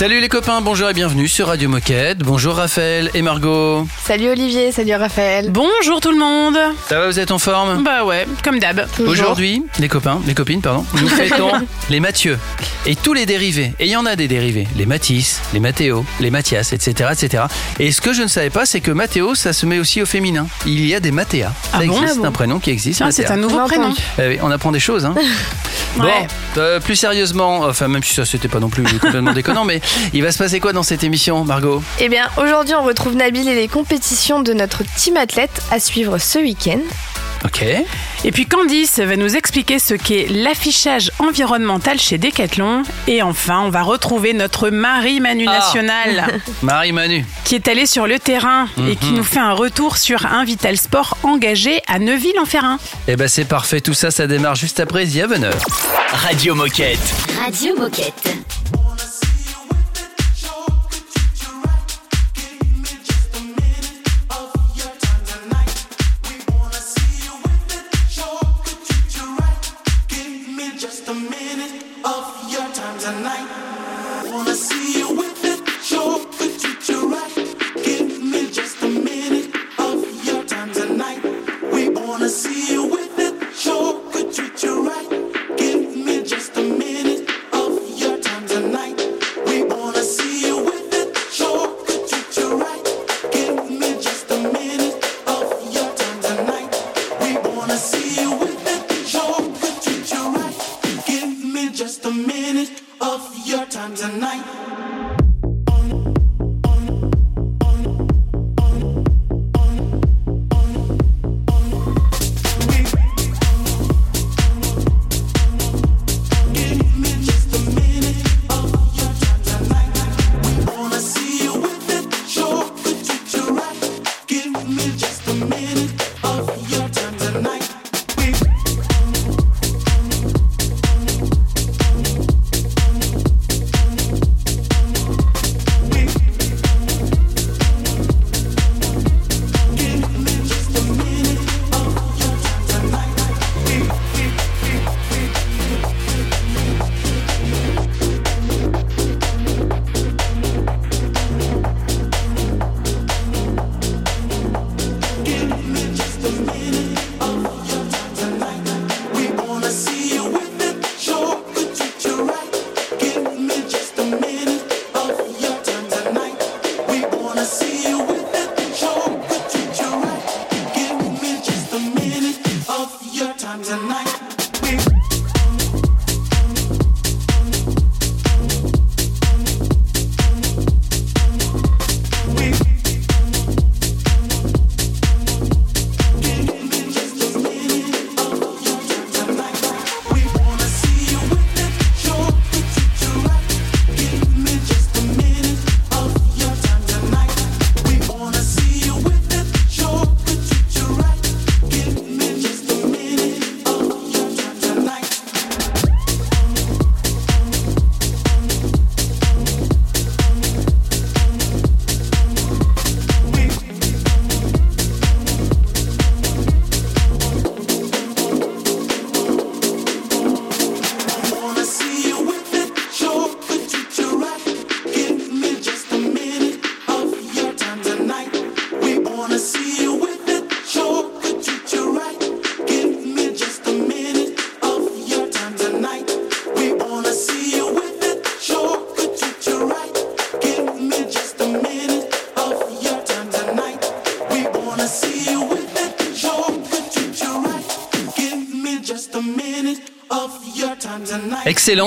Salut les copains, bonjour et bienvenue sur Radio Moquette. Bonjour Raphaël et Margot. Salut Olivier, salut Raphaël. Bonjour tout le monde. Ça va, vous êtes en forme? Bah ouais, comme d'hab. Aujourd'hui, les copains, les copines, pardon, nous fêtons les Mathieu et tous les dérivés. Et il y en a des dérivés. Les Mathis, les Mathéo, les Mathias, etc., etc. Et ce que je ne savais pas, c'est que Mathéo, ça se met aussi au féminin. Il y a des Mathéa. Ça Ah bon existe, Ah bon un prénom qui existe. Ah, c'est un nouveau On prénom. Eh on apprend des choses. Hein. Bon, Ouais. euh, plus sérieusement, enfin même si ça c'était pas non plus complètement déconnant, mais il va se passer quoi dans cette émission, Margot Eh bien, aujourd'hui, on retrouve Nabil et les compétitions de notre team athlète à suivre ce week-end. Ok. Et puis Candice va nous expliquer ce qu'est l'affichage environnemental chez Decathlon. Et enfin, on va retrouver notre Marie Manu Ah. nationale Marie Manu. qui est allée sur le terrain et qui Mhm. nous fait un retour sur un Vital Sport engagé à Neuville-en-Ferrin. Eh ben c'est parfait, tout ça, ça démarre juste après The Avener. Radio Moquette. Radio Moquette.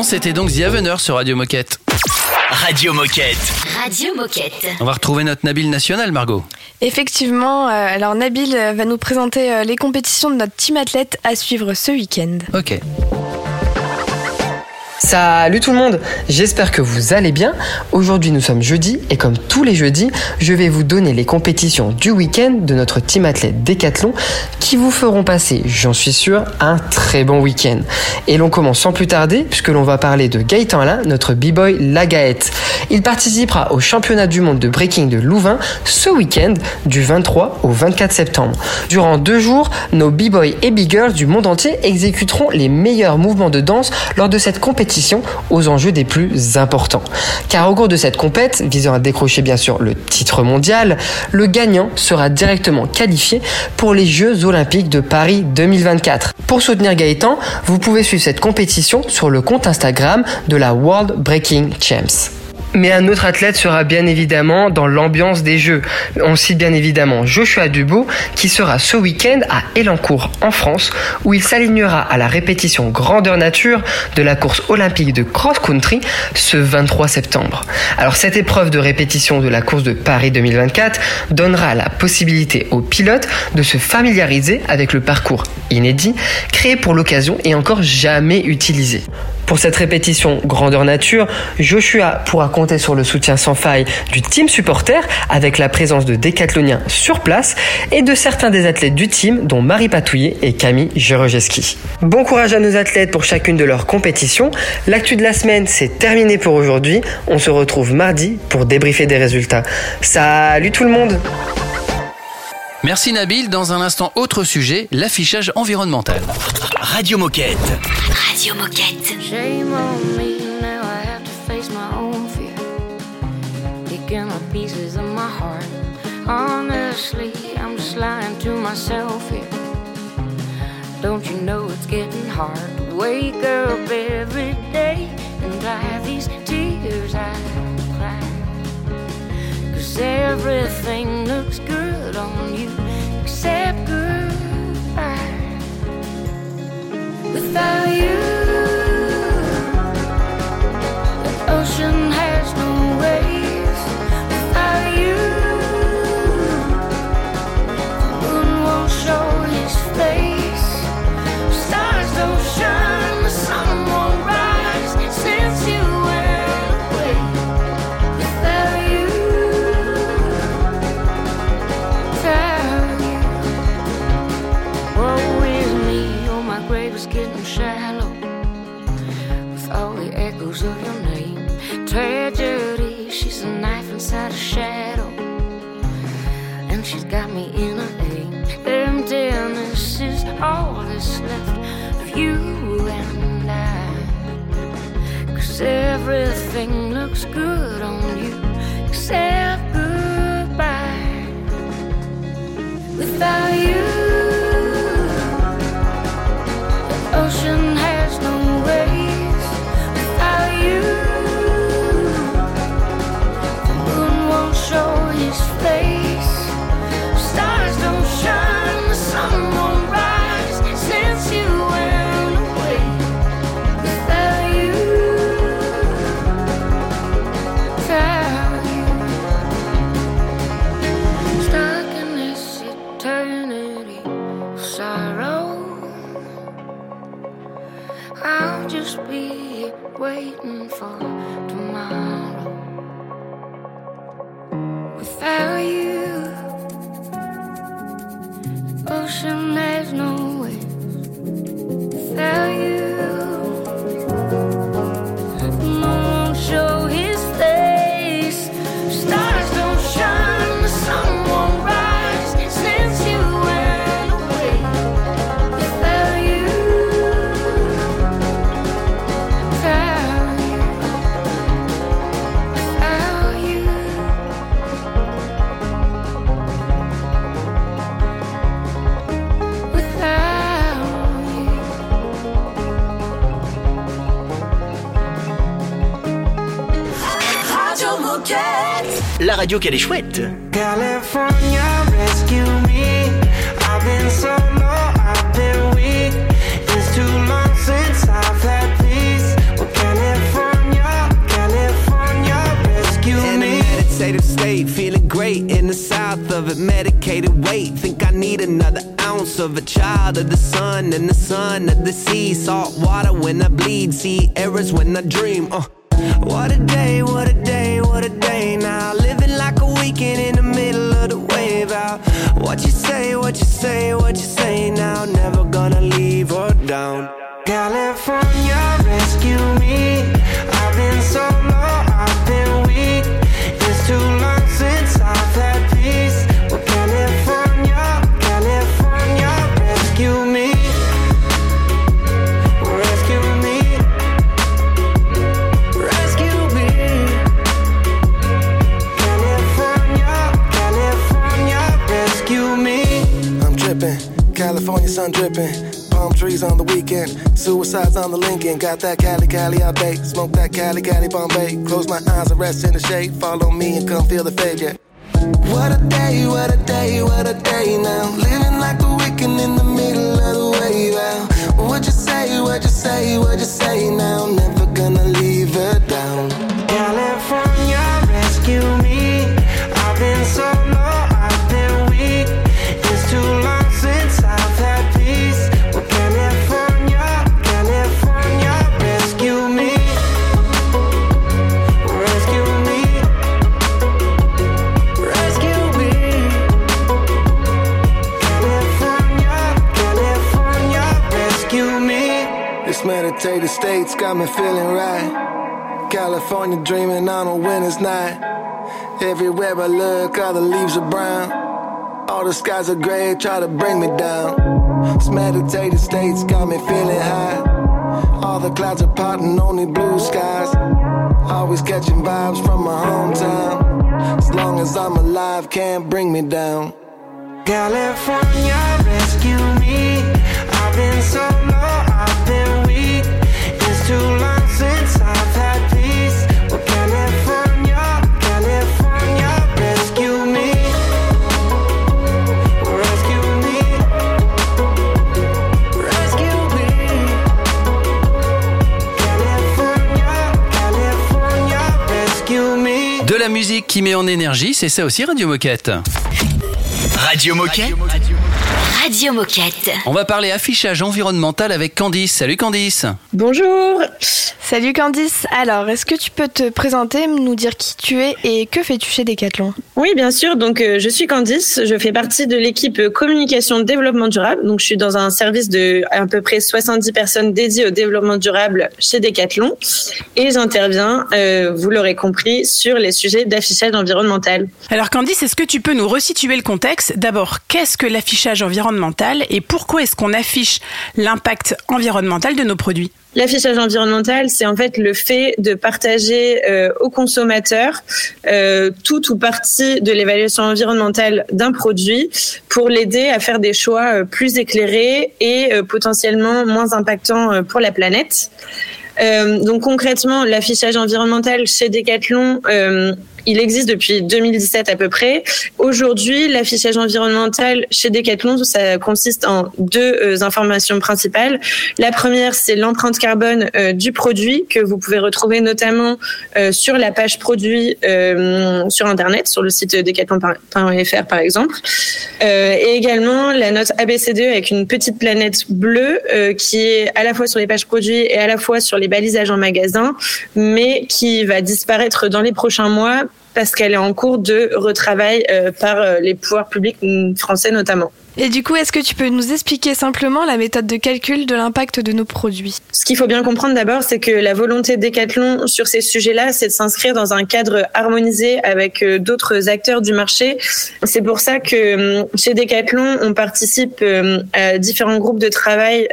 C'était donc The Avener sur Radio Moquette. Radio Moquette. Radio Moquette. On va retrouver notre Nabil national, Margot. Effectivement, euh, alors Nabil euh, va nous présenter euh, les compétitions de notre team athlète à suivre ce week-end. Ok. Salut tout le monde, j'espère que vous allez bien. Aujourd'hui nous sommes jeudi et comme tous les jeudis, je vais vous donner les compétitions du week-end de notre team athlète Décathlon qui vous feront passer, j'en suis sûr, un très bon week-end. Et l'on commence sans plus tarder puisque l'on va parler de Gaëtan Alain, notre b-boy Lagaette. Il participera au championnat du monde de breaking de Louvain ce week-end du 23 au 24 septembre. Durant deux jours, nos b-boys et b-girls du monde entier exécuteront les meilleurs mouvements de danse lors de cette compétition aux enjeux des plus importants. Car au de cette compète, visant à décrocher bien sûr le titre mondial, le gagnant sera directement qualifié pour les Jeux Olympiques de Paris 2024. Pour soutenir Gaëtan, vous pouvez suivre cette compétition sur le compte Instagram de la World Breaking Champs. Mais un autre athlète sera bien évidemment dans l'ambiance des Jeux. On cite bien évidemment Joshua Dubois qui sera ce week-end à Elancourt en France où il s'alignera à la répétition grandeur nature de la course olympique de cross-country ce 23 septembre. Alors cette épreuve de répétition de la course de Paris 2024 donnera la possibilité aux pilotes de se familiariser avec le parcours inédit créé pour l'occasion et encore jamais utilisé. Pour cette répétition grandeur nature, Joshua pourra compter sur le soutien sans faille du team supporter avec la présence de décathloniens sur place et de certains des athlètes du team dont Marie Patouillet et Camille Jerojeski. Bon courage à nos athlètes pour chacune de leurs compétitions. L'actu de la semaine, c'est terminé pour aujourd'hui. On se retrouve mardi pour débriefer des résultats. Salut tout le monde Merci Nabil. Dans un instant, autre sujet, l'affichage environnemental. Radio Moquette. Radio Moquette. Shame on me, now I have to face my own fear. Picking up pieces of my heart. Honestly, I'm just lying to myself here. Don't you know it's getting hard? To wake up every day and dry these Cause everything looks good on you except goodbye. Without you, my getting shallow With all the echoes of your name. Tragedy, she's a knife inside a shadow. And she's got me in a aim Emptiness is all that's left of you and I. Cause everything looks good on you. Except goodbye. Without you ocean has La radio qu'elle est chouette. California, rescue me. I've been so low, I've been weak. It's too long since I've had peace. Well, California, California, rescue In a me. meditative state, feeling great in the south of it. Medicated weight, think I need another ounce ounce of a child of the sun and the son of the sea. Salt water when I bleed, sea errors when I dream. Uh. What a day, what a day, what a day now. Living like a weekend in the middle of the wave out. What you say, what you say, what you say now. Never gonna leave her down. California, rescue me. Sun dripping. Palm trees on the weekend, suicides on the Lincoln. Got that Cali Cali I bake, smoke that Cali Cali Bombay. Close my eyes and rest in the shade. Follow me and come feel the. Yeah. What a day, what a day, what a day now. Living like the weekend in the middle of the wave out. What you say, what you say, what you say now. Never This meditative state's got me feeling right. California dreaming on a winter's night. Everywhere I look, all the leaves are brown. All the skies are gray, try to bring me down. This meditative state's got me feeling high. All the clouds are parting, only blue skies. Always catching vibes from my hometown. As long as I'm alive, can't bring me down. California, rescue me. I've been so low, I've musique qui met en énergie, c'est ça aussi Radio Moquette. Radio Moquette. Radio Moquette. On va parler affichage environnemental avec Candice. Salut Candice. Bonjour Salut Candice. Alors, est-ce que tu peux te présenter, nous dire qui tu es et que fais-tu chez Decathlon? Oui, bien sûr. Donc, euh, je suis Candice. Je fais partie de l'équipe communication développement durable. Donc, je suis dans un service de à peu près 70 personnes dédiées au développement durable chez Decathlon. Et j'interviens, euh, vous l'aurez compris, sur les sujets d'affichage environnemental. Alors Candice, est-ce que tu peux nous resituer le contexte? D'abord, qu'est-ce que l'affichage environnemental? Et pourquoi est-ce qu'on affiche l'impact environnemental de nos produits? L'affichage environnemental, c'est en fait le fait de partager euh, aux consommateurs euh, tout ou partie de l'évaluation environnementale d'un produit pour l'aider à faire des choix euh, plus éclairés et euh, potentiellement moins impactants pour la planète. Donc concrètement, l'affichage environnemental chez Decathlon, il existe depuis 2017 à peu près. Aujourd'hui, l'affichage environnemental chez Decathlon, ça consiste en deux euh, informations principales. La première, c'est l'empreinte carbone euh, du produit que vous pouvez retrouver notamment euh, sur la page produit sur Internet, sur le site decathlon.fr par exemple. Et également la note ABCDE avec une petite planète bleue qui est à la fois sur les pages produits et à la fois sur les balisages en magasin, mais qui va disparaître dans les prochains mois parce qu'elle est en cours de retravail euh, par euh, les pouvoirs publics français notamment. Et du coup, est-ce que tu peux nous expliquer simplement la méthode de calcul de l'impact de nos produits? Ce qu'il faut bien comprendre d'abord, c'est que la volonté de Decathlon sur ces sujets-là, c'est de s'inscrire dans un cadre harmonisé avec euh, d'autres acteurs du marché. C'est pour ça que hum, chez Decathlon, on participe euh, à différents groupes de travail.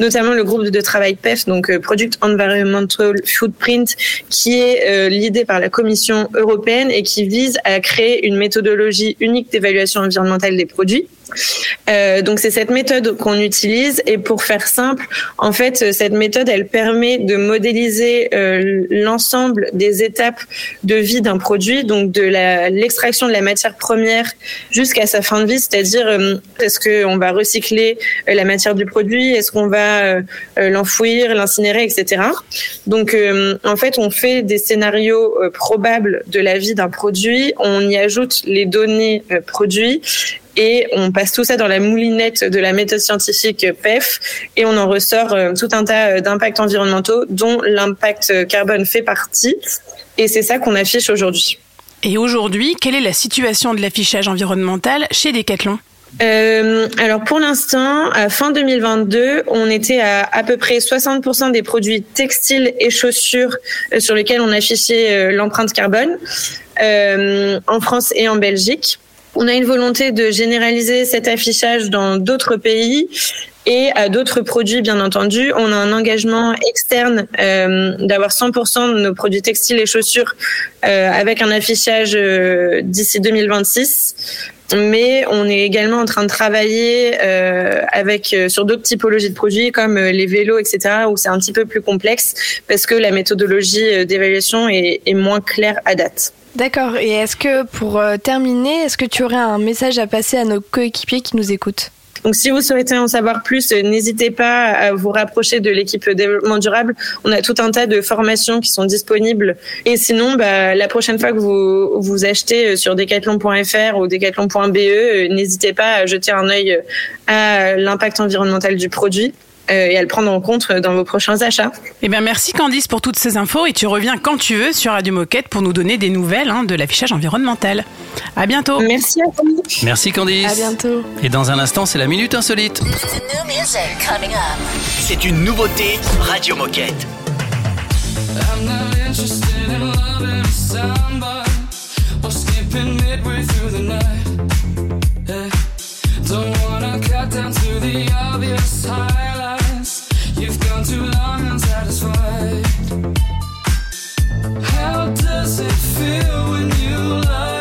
Notamment le groupe de travail PEF, donc euh, Product Environmental Footprint, qui est euh, l'idée par la Commission européenne et qui vise à créer une méthodologie unique d'évaluation environnementale des produits. Euh, donc c'est cette méthode qu'on utilise. Et pour faire simple, en fait cette méthode elle permet de modéliser euh, l'ensemble des étapes de vie d'un produit, donc de l'extraction de la matière première jusqu'à sa fin de vie, c'est-à-dire euh, est-ce qu'on va recycler la matière du produit, est-ce qu'on va l'enfouir, l'incinérer, etc. Donc en fait on fait des scénarios probables de la vie d'un produit, on y ajoute les données produits et on passe tout ça dans la moulinette de la méthode scientifique PEF et on en ressort euh, tout un tas euh, d'impacts environnementaux dont l'impact carbone fait partie et c'est ça qu'on affiche aujourd'hui. Et aujourd'hui, quelle est la situation de l'affichage environnemental chez Decathlon? Euh, alors pour l'instant, à fin 2022, on était à à peu près 60% des produits textiles et chaussures euh, sur lesquels on affichait euh, l'empreinte carbone euh, en France et en Belgique. On a une volonté de généraliser cet affichage dans d'autres pays et à d'autres produits, bien entendu. On a un engagement externe euh, d'avoir 100% de nos produits textiles et chaussures euh, avec un affichage euh, d'ici 2026 mais on est également en train de travailler euh, avec euh, sur d'autres typologies de produits comme euh, les vélos, etc., où c'est un petit peu plus complexe parce que la méthodologie d'évaluation est, est moins claire à date. D'accord. Et est-ce que pour euh, terminer, est-ce que tu aurais un message à passer à nos coéquipiers qui nous écoutent? Donc, si vous souhaitez en savoir plus, euh, n'hésitez pas à vous rapprocher de l'équipe développement durable. On a tout un tas de formations qui sont disponibles. Et sinon, bah, la prochaine fois que vous vous achetez euh, sur decathlon.fr ou decathlon.be, n'hésitez pas à jeter un œil à l'impact environnemental du produit et à le prendre en compte euh, dans vos prochains achats. Eh bien, merci Candice pour toutes ces infos et tu reviens quand tu veux sur Radio Moquette pour nous donner des nouvelles hein, de l'affichage environnemental. À bientôt. Merci à vous. Merci Candice. À bientôt. Et dans un instant, c'est la minute insolite. C'est une nouveauté Radio Moquette. I'm not interested in loving somebody or skipping midway through the night. Yeah. Don't wanna cut down to the obvious highlights. How does it feel when you lie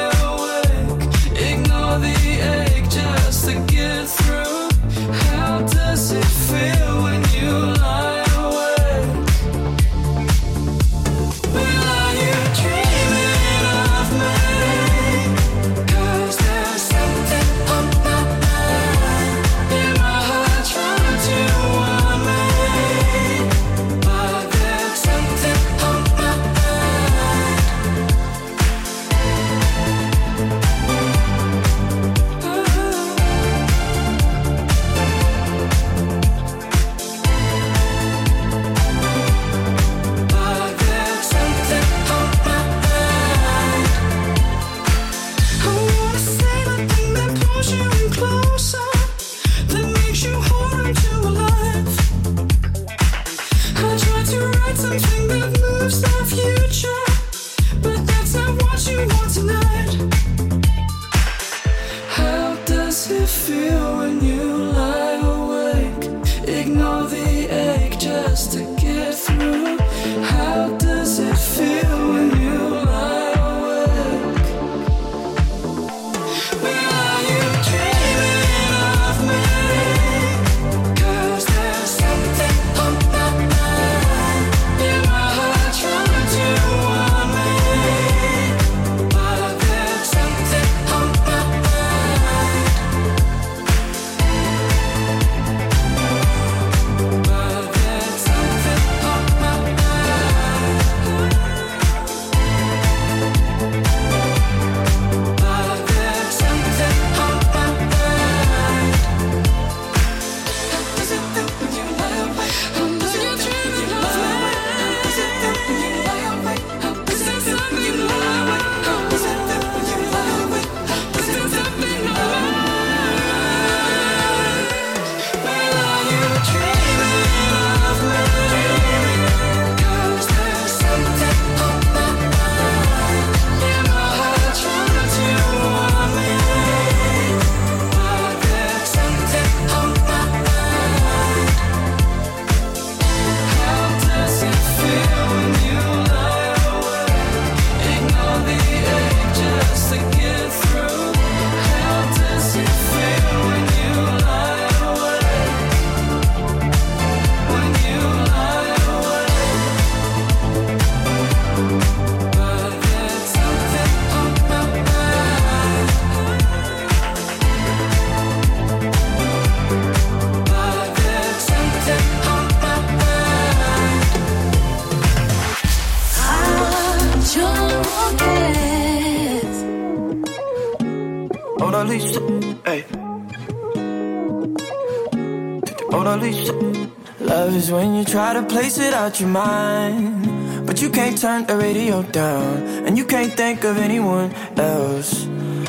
your mind, but you can't turn the radio down, and you can't think of anyone else.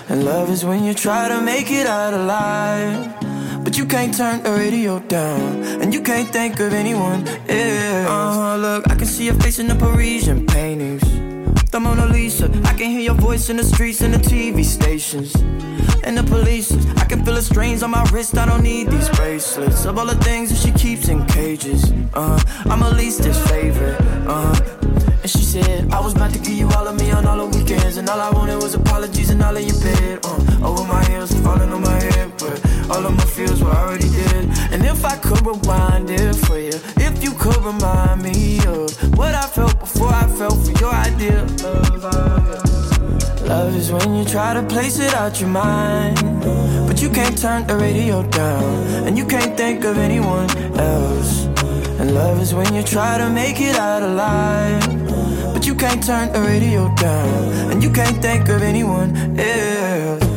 And love is when you try to make it out alive. But you can't turn the radio down, and you can't think of anyone else. Uh, huh, look, I can see your face in the Parisian paintings. The Mona Lisa, I can hear your voice in the streets and the TV stations. And the police, can feel the strains on my wrist. I don't need these bracelets. Of all the things that she keeps in cages, uh, I'm her leastest favorite. Uh, and she said, I was about to give you all of me on all the weekends. And all I wanted was apologies and all of your bed. Uh, over my heels, falling on my head. But all of my feels were already dead. And if I could rewind it for you, if you could remind me Love is when you try to place it out your mind, but you can't turn the radio down, and you can't think of anyone else. And love is when you try to make it out alive, but you can't turn the radio down, and you can't think of anyone else.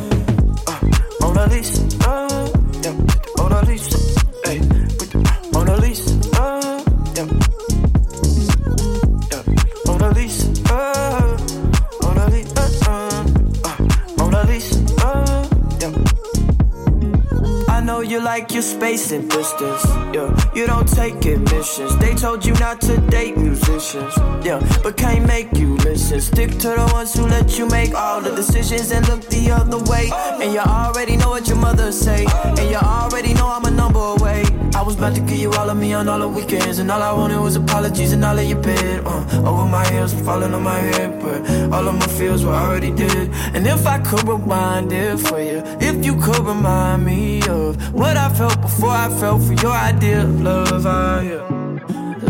Space and distance, yeah. You don't take admissions. They told you not to date musicians, yeah. But can't make you listen. Stick to the ones who let you make all the decisions and look the other way. And you already know what your mother say, and you already know I'm a number away. I was about to give you all of me on all the weekends, and all I wanted was apologies and all of your bed. Uh, over my heels, falling on my head, but all of my feels were already dead. And if I could rewind it for you, if you could remind me of what I felt before I felt for your idea of love, I, yeah.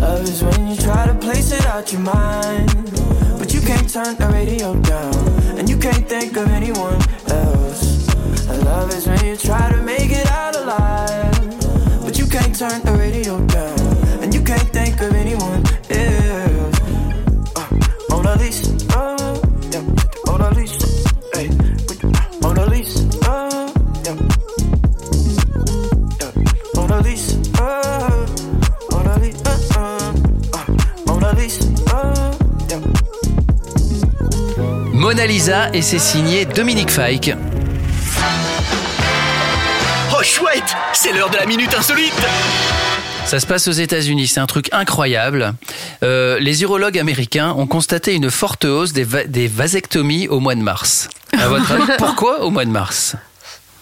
Love is when you try to place it out your mind, but you can't turn the radio down, and you can't think of anyone else. And love is when you try to make it out alive, but you can't turn the radio down, Mona Lisa et c'est signé Dominique Fike. Oh chouette, c'est l'heure de la minute insolite. Ça se passe aux États-Unis, c'est un truc incroyable. Euh, les urologues américains ont constaté une forte hausse des, va- des vasectomies au mois de mars. À votre avis, pourquoi au mois de mars?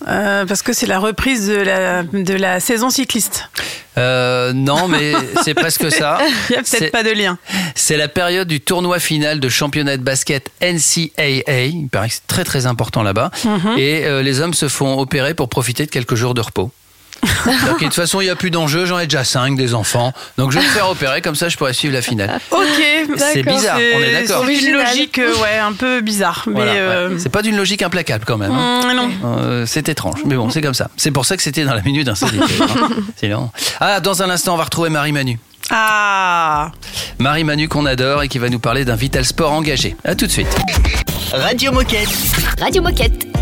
Euh, parce que c'est la reprise de la, de la saison cycliste. Euh, Non, mais c'est presque ça. Il n'y a peut-être pas de lien. C'est la période du tournoi final de championnat de basket NCAA. Il paraît que c'est très très important là-bas. Mhm. Et euh, les hommes se font opérer pour profiter de quelques jours de repos. Donc, de toute façon, il n'y a plus d'enjeu. J'en ai déjà cinq des enfants. Donc, je vais me faire opérer. Comme ça, je pourrai suivre la finale. Ok, C'est bizarre, on est d'accord. C'est une logique, euh, ouais, un peu bizarre. Mais Voilà, ouais. euh, C'est pas d'une logique implacable quand même. hein. mm, non. Euh, c'est étrange, mais bon, c'est comme ça. C'est pour ça que c'était dans la minute insolite. hein. Sinon. Ah, dans un instant, on va retrouver Marie Manu. Ah Marie Manu qu'on adore et qui va nous parler d'un Vital Sport engagé. À tout de suite. Radio Moquette. Radio Moquette.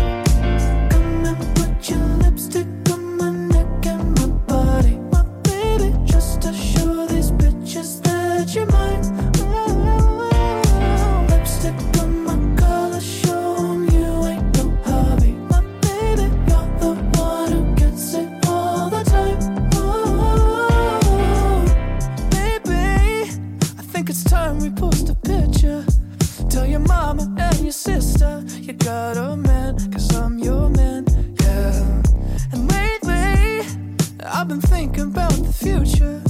You got a man, cause I'm your man, yeah. And lately, I've been thinking about the future.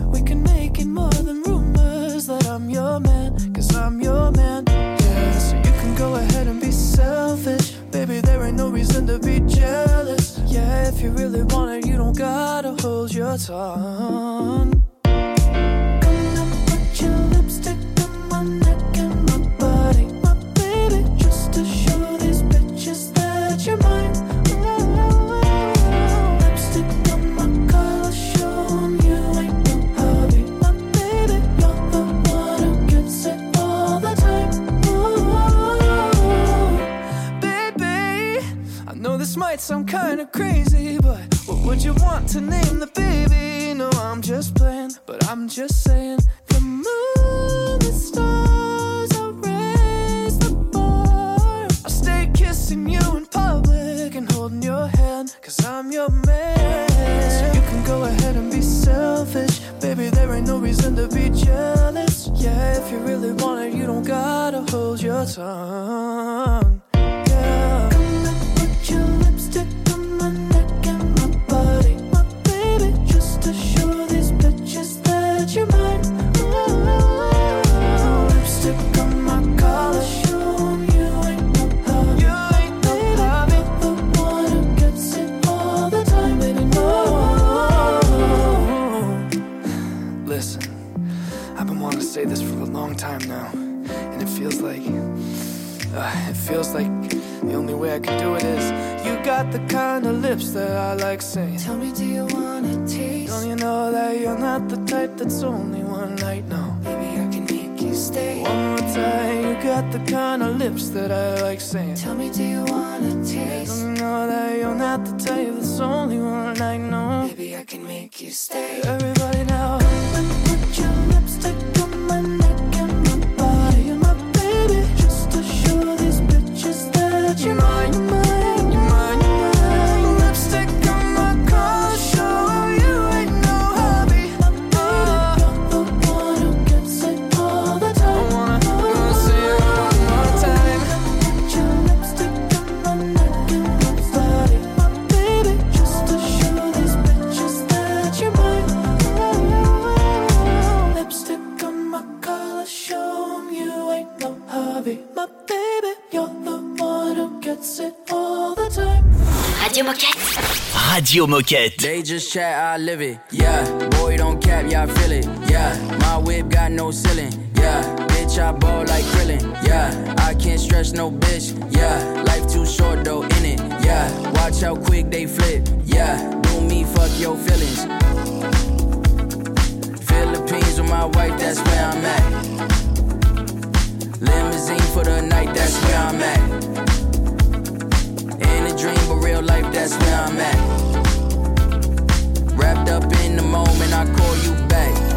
We can make it more than rumors that I'm your man, cause I'm your man, yeah. So you can go ahead and be selfish. Baby, there ain't no reason to be jealous. Yeah, if you really want it, you don't gotta hold your tongue. Radio Moquette. They just chat, I live it. Yeah, boy, don't cap, y'all feel it. Yeah, my whip got no ceiling. Yeah, bitch, I ball like Krillin. Yeah, I can't stretch no bitch. Yeah, life too short though, in it. Yeah, watch how quick they flip. Yeah, do me, fuck your feelings. Philippines with my wife, that's where I'm at. Limousine for the night, that's where I'm at. Real life, that's where I'm at. Wrapped up in the moment, I call you back.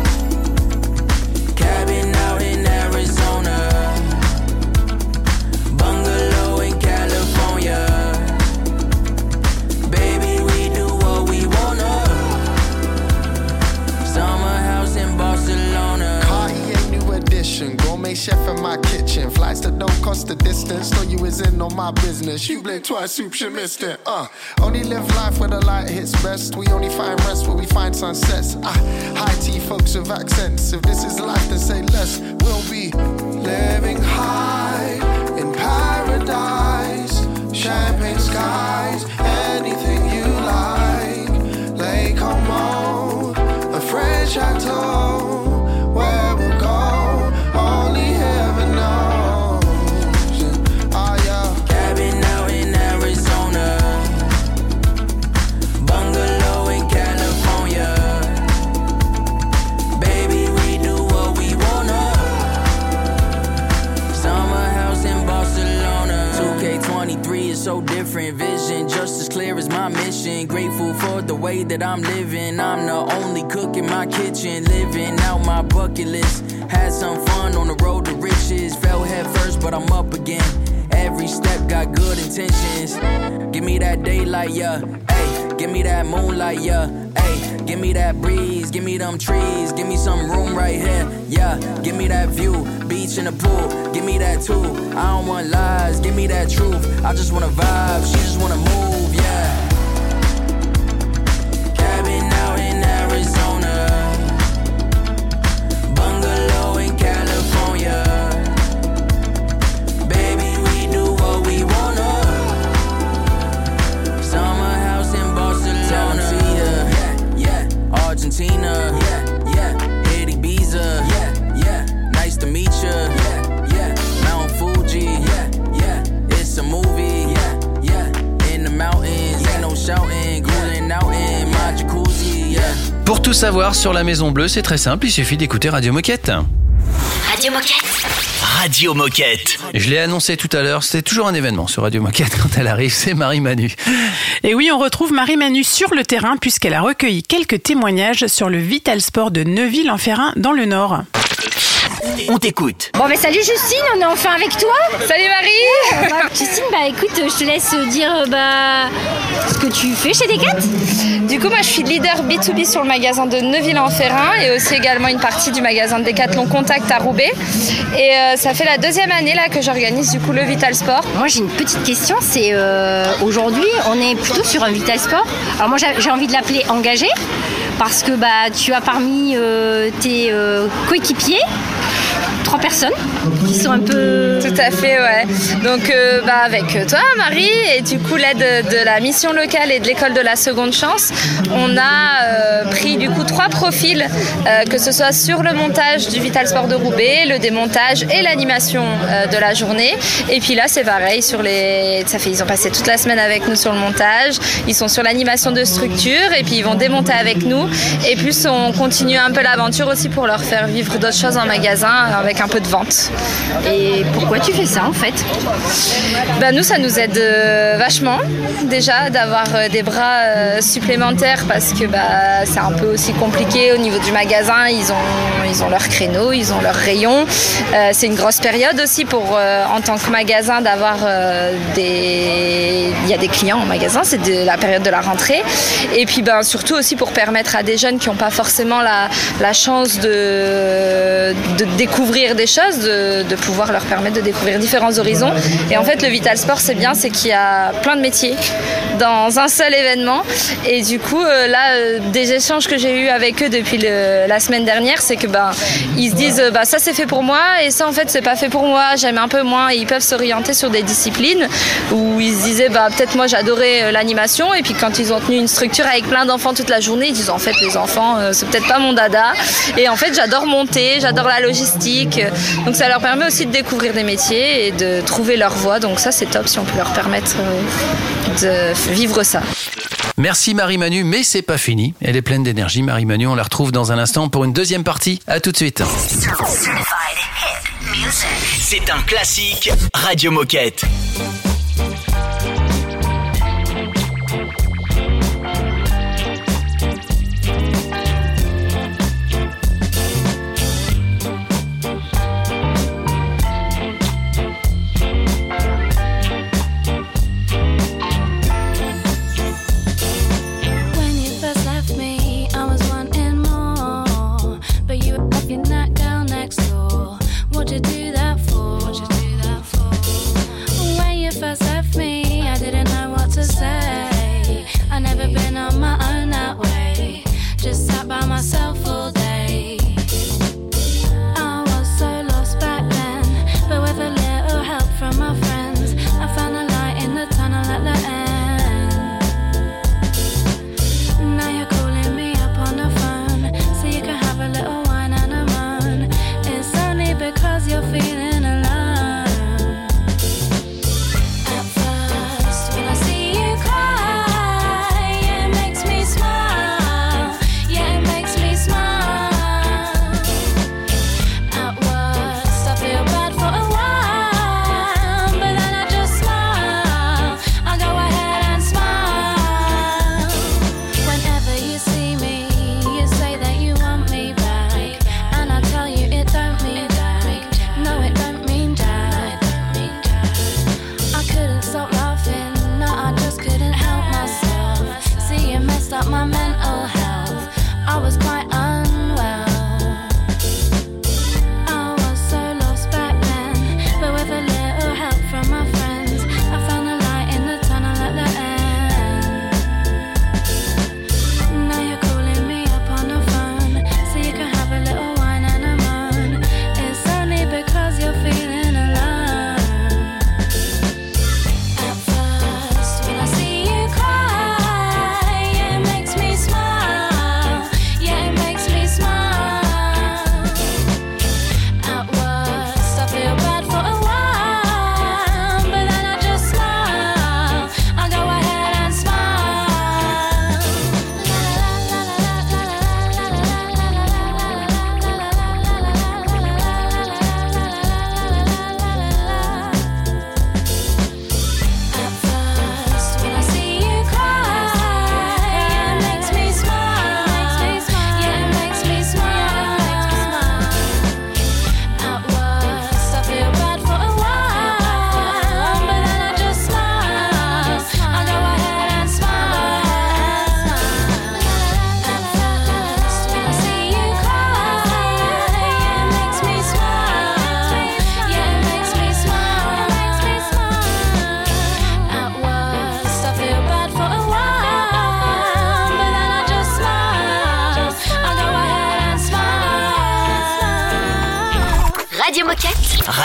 Chef in my kitchen. Flights that don't cost the distance. Thought you is in on my business. You blink twice, soup, you missed it. Uh, only live life where the light hits best. We only find rest where we find sunsets. Ah, high tea folks with accents. If this is life, then say less. We'll be living high in paradise. Champagne skies, anything you like. Lake Como, a French chateau. That I'm living. I'm the only cook in my kitchen. Living out my bucket list. Had some fun on the road to riches. Fell head first, but I'm up again. Every step got good intentions. Give me that daylight, yeah. Hey, give me that moonlight, yeah. Hey, give me that breeze, give me them trees, give me some room right here, yeah. Give me that view, beach in the pool, give me that too. I don't want lies, give me that truth. I just wanna vibe, she just wanna move, tout savoir sur la Maison Bleue, c'est très simple, il suffit d'écouter Radio Moquette. Radio Moquette. Radio Moquette. Je l'ai annoncé tout à l'heure, c'est toujours un événement sur Radio Moquette quand elle arrive, c'est Marie Manu. Et oui, on retrouve Marie Manu sur le terrain puisqu'elle a recueilli quelques témoignages sur le Vital Sport de Neuville-en-Ferrin dans le Nord. On t'écoute. Bon, mais salut Justine, on est enfin avec toi. Salut Marie. Bah, Justine, bah écoute, je te laisse dire euh, bah, ce que tu fais chez Decat. Du coup, moi je suis leader B2B sur le magasin de Neuville-en-Ferrin et aussi également une partie du magasin de Decathlon Contact à Roubaix. Et euh, ça fait la deuxième année là que j'organise du coup le Vital Sport. Moi j'ai une petite question, c'est euh, aujourd'hui on est plutôt sur un Vital Sport. Alors moi j'ai j'ai envie de l'appeler engagé parce que bah tu as parmi euh, tes euh, coéquipiers trois personnes qui sont un peu Tout à fait, ouais. Donc, euh, bah, avec toi, Marie, et du coup, l'aide de la mission locale et de l'école de la seconde chance, on a euh, pris du coup trois profils, euh, que ce soit sur le montage du Vital Sport de Roubaix, le démontage et l'animation euh, de la journée. Et puis là, c'est pareil, sur les... ça fait, ils ont passé toute la semaine avec nous sur le montage, ils sont sur l'animation de structure, et puis ils vont démonter avec nous. Et puis, on continue un peu l'aventure aussi pour leur faire vivre d'autres choses en magasin, avec un peu de vente. Et pourquoi tu fais ça en fait Bah, nous, ça nous aide euh, vachement déjà d'avoir euh, des bras euh, supplémentaires parce que bah, c'est un peu aussi compliqué au niveau du magasin. Ils ont, ils ont leur créneau, ils ont leur rayon. C'est une grosse période aussi pour, en tant que magasin, d'avoir des. Il y a des clients en magasin, c'est la période de la rentrée. Et puis ben, surtout aussi pour permettre à des jeunes qui n'ont pas forcément la, la chance de, de découvrir des choses, de, pouvoir leur permettre de découvrir différents horizons. Et en fait, le Vital Sport, c'est bien, c'est qu'il y a plein de métiers dans un seul événement. Et du coup, euh, là, euh, des échanges que j'ai eu avec eux depuis la semaine dernière, c'est que ben, ils se disent, euh, bah, ça c'est fait pour moi, et ça en fait c'est pas fait pour moi, j'aime un peu moins, et ils peuvent s'orienter sur des disciplines où ils se disaient, bah, peut-être moi j'adorais l'animation, et puis quand ils ont tenu une structure avec plein d'enfants toute la journée, ils disent, en fait, les enfants, c'est peut-être pas mon dada, et en fait, j'adore monter, j'adore la logistique, donc ça leur permet aussi de découvrir des métiers et de trouver leur voie, donc ça c'est top si on peut leur permettre euh, de vivre ça. Merci Marie Manu, mais c'est pas fini. Elle est pleine d'énergie, Marie Manu. On la retrouve dans un instant pour une deuxième partie. À tout de suite. C'est un classique Radio Moquette.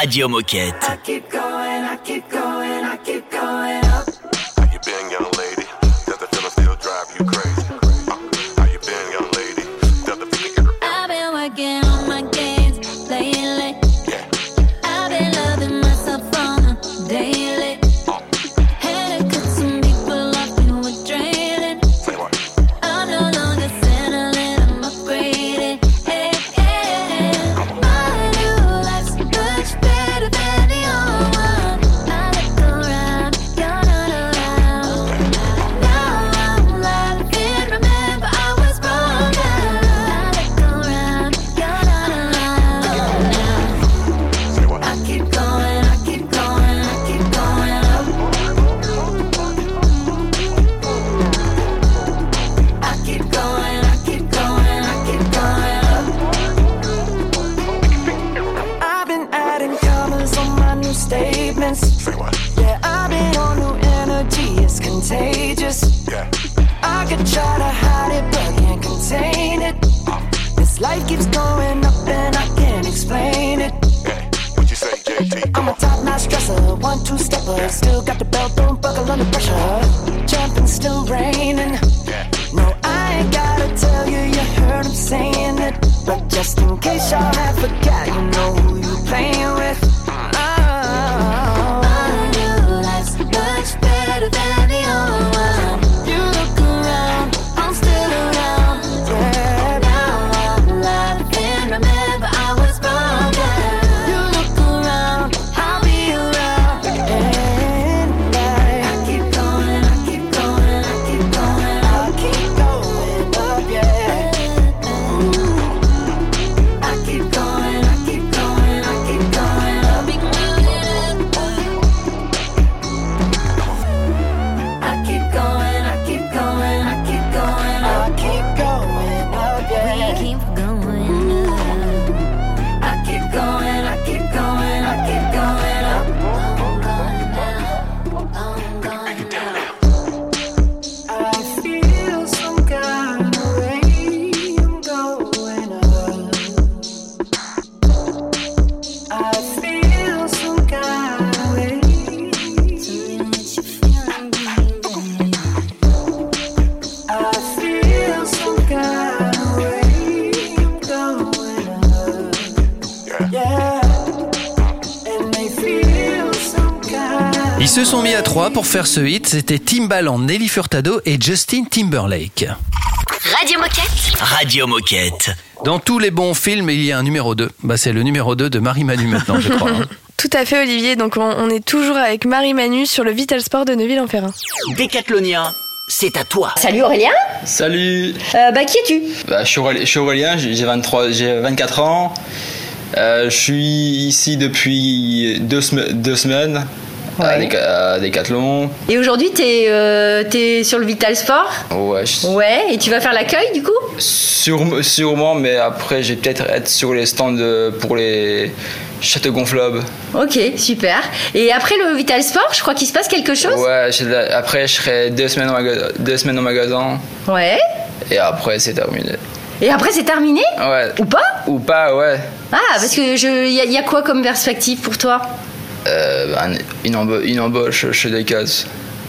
Radio Moquette. keep going, I faire ce hit. C'était Timbaland, Nelly Furtado et Justin Timberlake. Radio Moquette. Radio Moquette. Dans tous les bons films, il y a un numéro 2. Bah, c'est le numéro 2 de Marie Manu maintenant, je crois. hein. Tout à fait, Olivier. Donc, on, on est toujours avec Marie Manu sur le Vital Sport de Neuville-en-Ferrin. Décathlonien, c'est à toi. Salut Aurélien Salut Euh, Bah qui es-tu? Bah, je, suis Aurélien, j'ai j'ai 23, j'ai 24 ans. Euh, je suis ici depuis deux, sem- deux semaines à, Déca- à Décathlon. Et aujourd'hui t'es euh, sur le Vital Sport Ouais, je- Ouais, et tu vas faire l'accueil du coup? Sûre- sûrement, mais après, j'ai peut-être être sur les stands de- pour les châteaux gonflables. Ok, super. Et après le Vital Sport, je crois qu'il se passe quelque chose? Ouais, après, je serai deux semaines, au maga- deux semaines au magasin Ouais. et après, c'est terminé. Et après c'est terminé? Ouais. Ou pas? Ou pas, ouais. Ah, parce que je y, a- y a quoi comme perspective pour toi? Euh, une, emba- une embauche chez Decathlon.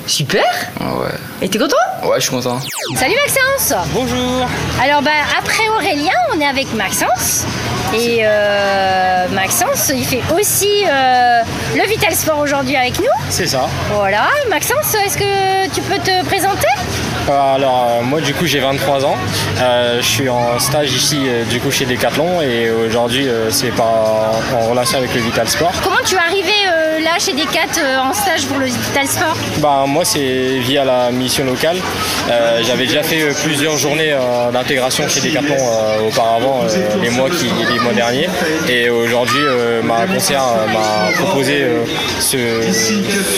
Super Ouais. Et t'es content? Ouais, je suis content. Salut Maxence Bonjour Alors bah après Aurélien, on est avec Maxence. Et euh, Maxence, il fait aussi euh, le Vital Sport aujourd'hui avec nous. C'est ça. Voilà, Maxence, est-ce que tu peux te présenter? Alors euh, moi du coup j'ai 23 ans. Euh, je suis en stage ici euh, du coup chez Decathlon et aujourd'hui euh, c'est en relation avec le Vital Sport. Comment tu es arrivé euh, là chez Decat euh, en stage pour le Vital Sport? Bah, moi c'est via la mission locale. Euh, J'avais déjà fait euh, plusieurs journées euh, d'intégration chez Decathlon euh, auparavant euh, les mois qui les mois derniers et aujourd'hui euh, ma conseillère euh, m'a proposé euh, ce,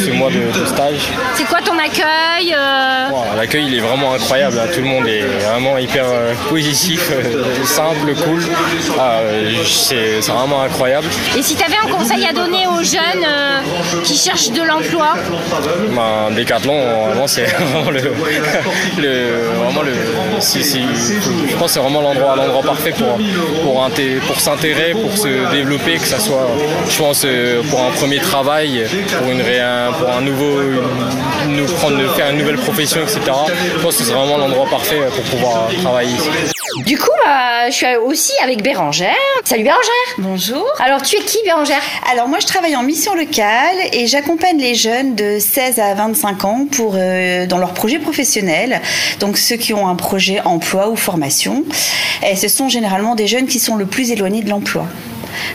ce mois de, de stage. C'est quoi ton accueil euh? L'accueil il est vraiment incroyable, hein. tout le monde est vraiment hyper euh, positif, euh, simple, cool. Ah, euh, c'est vraiment incroyable. Et si tu avais un conseil à donner aux jeunes qui cherchent de l'emploi? Ben, Décathlon, vraiment, c'est vraiment le, le- vraiment le, si- si- je pense que c'est vraiment l'endroit, l'endroit parfait pour, pour, pour s'intéresser, pour se développer, que ça soit, je pense, pour un premier travail, pour, une, pour un nouveau, une- prendre, faire une nouvelle profession, etc. Je pense que c'est vraiment l'endroit parfait pour pouvoir travailler ici. Du coup, bah, je suis aussi avec Bérangère. Salut Bérangère Bonjour. Alors, tu es qui Bérangère? Alors moi je travaille en mission locale et j'accompagne les jeunes de 16 à 25 ans pour euh, dans leurs projets professionnels. Donc ceux qui ont un projet emploi ou formation. Et ce sont généralement des jeunes qui sont le plus éloignés de l'emploi.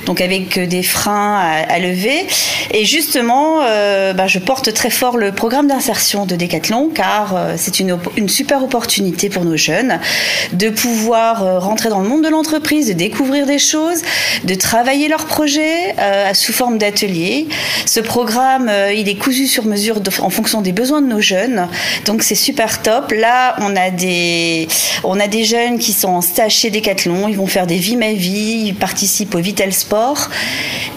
Donc avec euh, des freins à, lever. Et justement, euh, bah, je porte très fort le programme d'insertion de Decathlon car euh, c'est une, super opportunité pour nos jeunes de pouvoir rentrer dans le monde de l'entreprise, de découvrir des choses, de travailler leurs projets sous forme d'ateliers. Ce programme, il est cousu sur mesure en fonction des besoins de nos jeunes. Donc c'est super top. Là, on a des on a des jeunes qui sont en stage chez Decathlon, ils vont faire des vies ma vie, ils participent au Vital Sport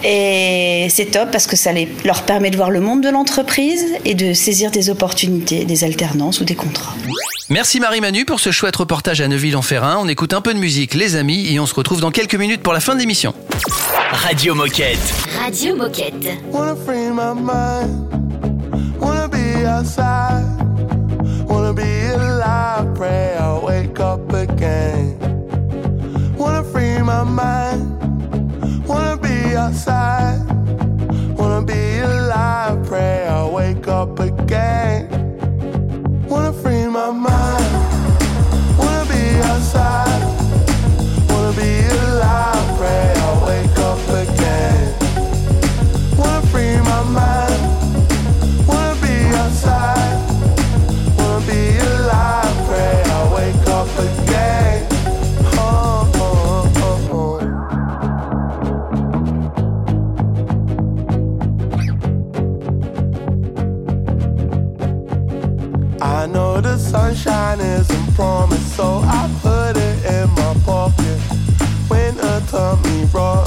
et c'est top parce que ça les- leur permet de voir le monde de l'entreprise et de saisir des opportunités, des alternances ou des contrats. Merci Marie-Manu pour ce chouette reportage à Neuville-en-Ferrin. On écoute un peu de musique, les amis, et on se retrouve dans quelques minutes pour la fin de l'émission. Radio Moquette. Radio Moquette. Wanna free my mind. Wanna be outside. Wanna be alive. Pray I wake up again. Wanna free my mind. Outside. Wanna be alive. Pray I wake up again. Sunshine isn't promised, so I put it in my pocket. Winter turned me rotten,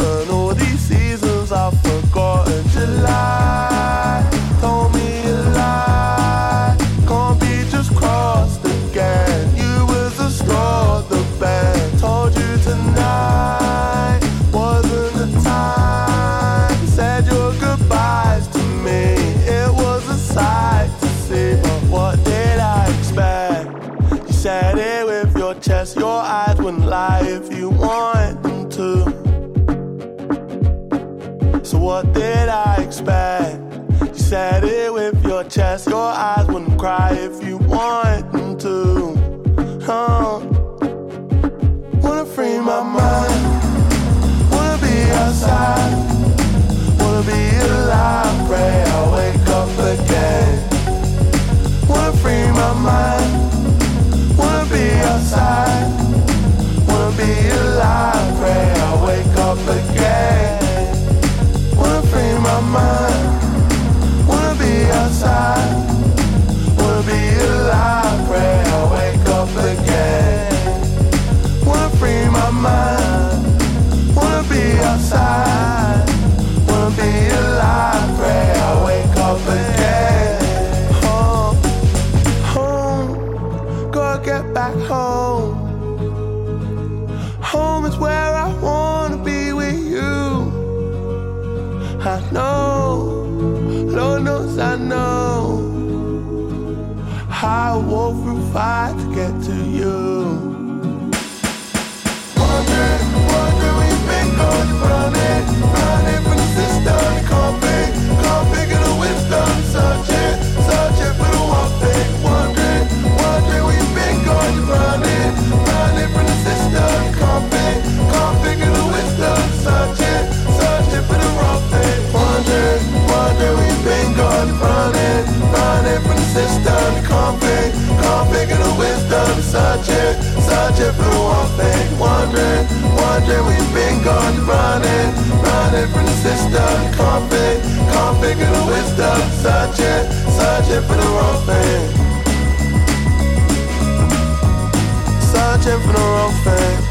You said it with your chest, your eyes wouldn't cry if you want them to. Huh? System. Pick, can't figure the wisdom. Searching, searching for the one thing. Wondering, wondering, we've been gone running, running from the system. Pick, can't figure the wisdom. Searching, searching for the wrong thing. Searching for the wrong thing.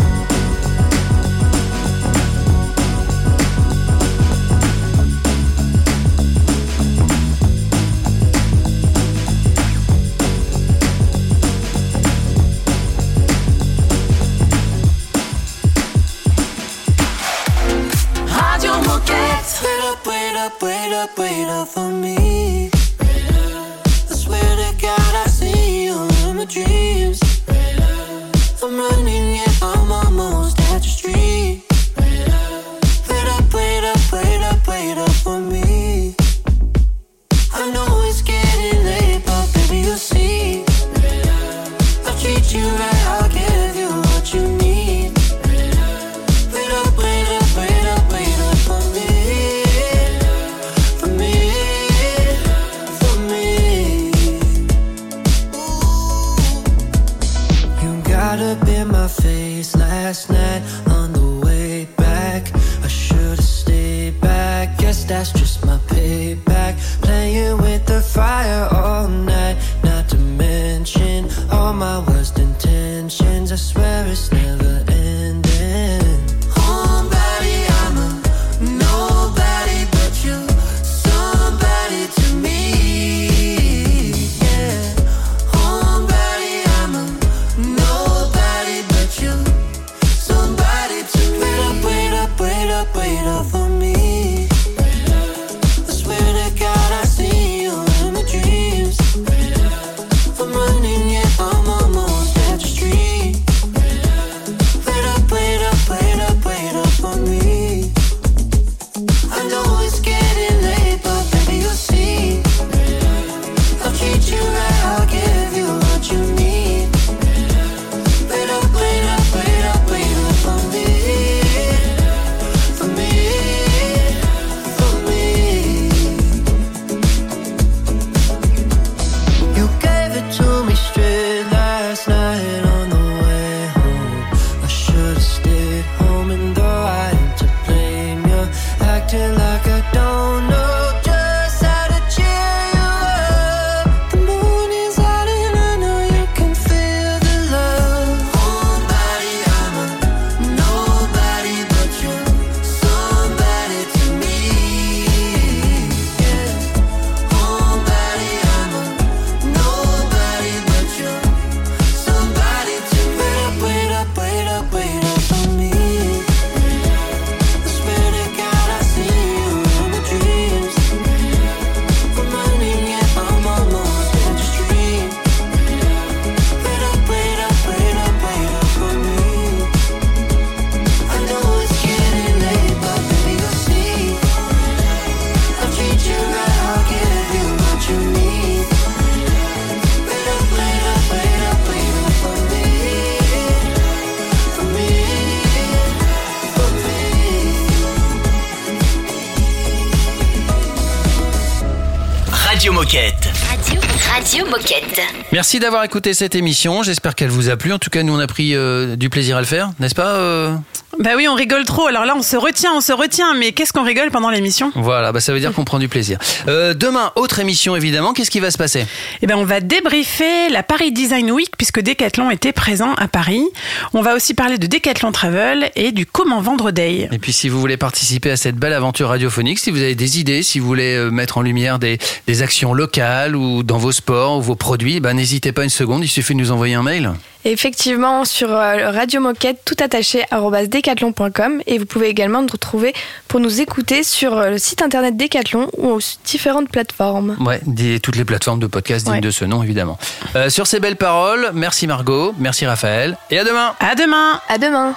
Merci d'avoir écouté cette émission. J'espère qu'elle vous a plu. En tout cas, nous, on a pris euh, du plaisir à le faire, n'est-ce pas euh bah oui, on rigole trop. Alors là, on se retient, on se retient. Mais qu'est-ce qu'on rigole pendant l'émission? Voilà, bah ça veut dire qu'on prend du plaisir. Euh, demain, autre émission évidemment. Qu'est-ce qui va se passer? Eh ben, on va débriefer la Paris Design Week puisque Decathlon était présent à Paris. On va aussi parler de Decathlon Travel et du comment vendre day. Et puis, si vous voulez participer à cette belle aventure radiophonique, si vous avez des idées, si vous voulez euh, mettre en lumière des, des actions locales ou dans vos sports ou vos produits, eh ben n'hésitez pas une seconde. Il suffit de nous envoyer un mail effectivement sur euh, Radio Moquette, tout attaché, decathlon.com. Et vous pouvez également nous retrouver pour nous écouter sur euh, le site internet Decathlon ou sur différentes plateformes. Ouais, toutes les plateformes de podcast dignes de ce nom, évidemment. Euh, sur ces belles paroles, merci Margot, merci Raphaël, et à demain. À demain. À demain.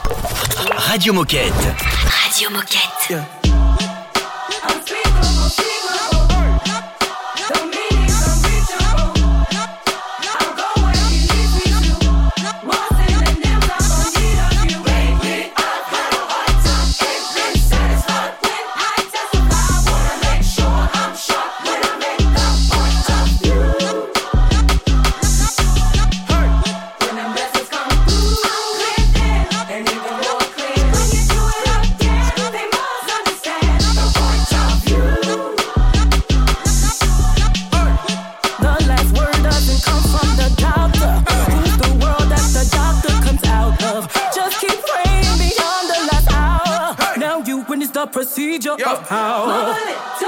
Radio Moquette. Radio Moquette. procedure of how.